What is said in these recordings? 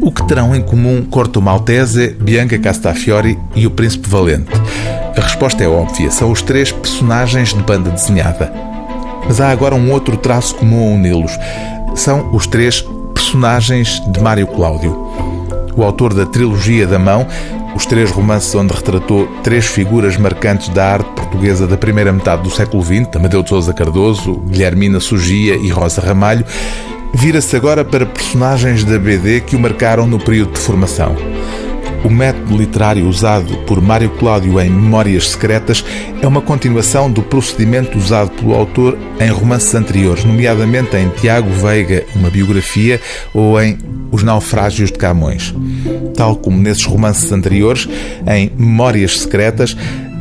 O que terão em comum Corto Maltese, Bianca Castafiore e o Príncipe Valente? A resposta é óbvia, são os três personagens de banda desenhada. Mas há agora um outro traço comum a uni-los. São os três personagens de Mário Cláudio. O autor da trilogia da mão, os três romances onde retratou três figuras marcantes da arte portuguesa da primeira metade do século XX, Amadeu de Sousa Cardoso, Guilhermina Sugia e Rosa Ramalho, vira-se agora para personagens da BD que o marcaram no período de formação. O método literário usado por Mário Cláudio em Memórias Secretas é uma continuação do procedimento usado pelo autor em romances anteriores, nomeadamente em Tiago Veiga, uma biografia, ou em Os Naufrágios de Camões. Tal como nesses romances anteriores, em Memórias Secretas,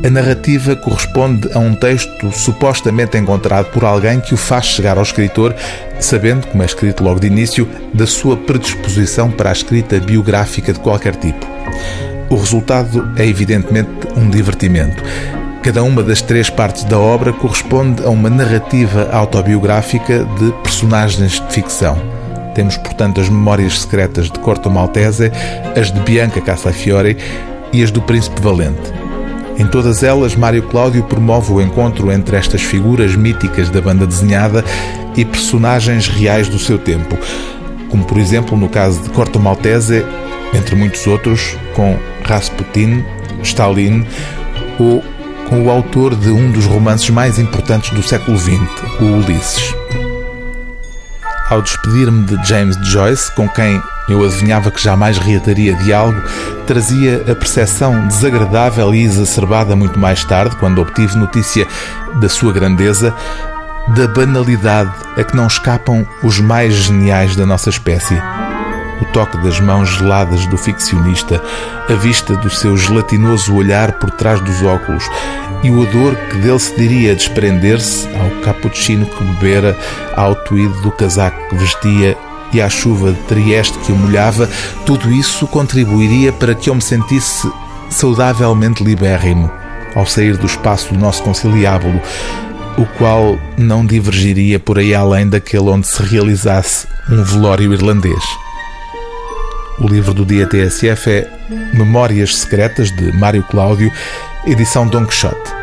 a narrativa corresponde a um texto supostamente encontrado por alguém que o faz chegar ao escritor, sabendo, como é escrito logo de início, da sua predisposição para a escrita biográfica de qualquer tipo. O resultado é evidentemente um divertimento. Cada uma das três partes da obra corresponde a uma narrativa autobiográfica de personagens de ficção. Temos, portanto, as memórias secretas de Corto Maltese, as de Bianca Cassafiore e as do Príncipe Valente. Em todas elas, Mário Cláudio promove o encontro entre estas figuras míticas da banda desenhada e personagens reais do seu tempo, como por exemplo no caso de Corto Maltese, entre muitos outros, com Rasputin, Stalin ou com o autor de um dos romances mais importantes do século XX, o Ulisses. Ao despedir-me de James Joyce, com quem eu adivinhava que jamais reataria diálogo, trazia a percepção desagradável e exacerbada muito mais tarde, quando obtive notícia da sua grandeza, da banalidade a que não escapam os mais geniais da nossa espécie. O toque das mãos geladas do ficcionista, a vista do seu gelatinoso olhar por trás dos óculos e o odor que dele se diria desprender-se ao cappuccino que bebera, ao tweed do casaco que vestia e à chuva de Trieste que o molhava, tudo isso contribuiria para que eu me sentisse saudavelmente libérrimo ao sair do espaço do nosso conciliábulo, o qual não divergiria por aí além daquele onde se realizasse um velório irlandês. O livro do dia TSF é Memórias Secretas, de Mário Cláudio, edição Don Quixote.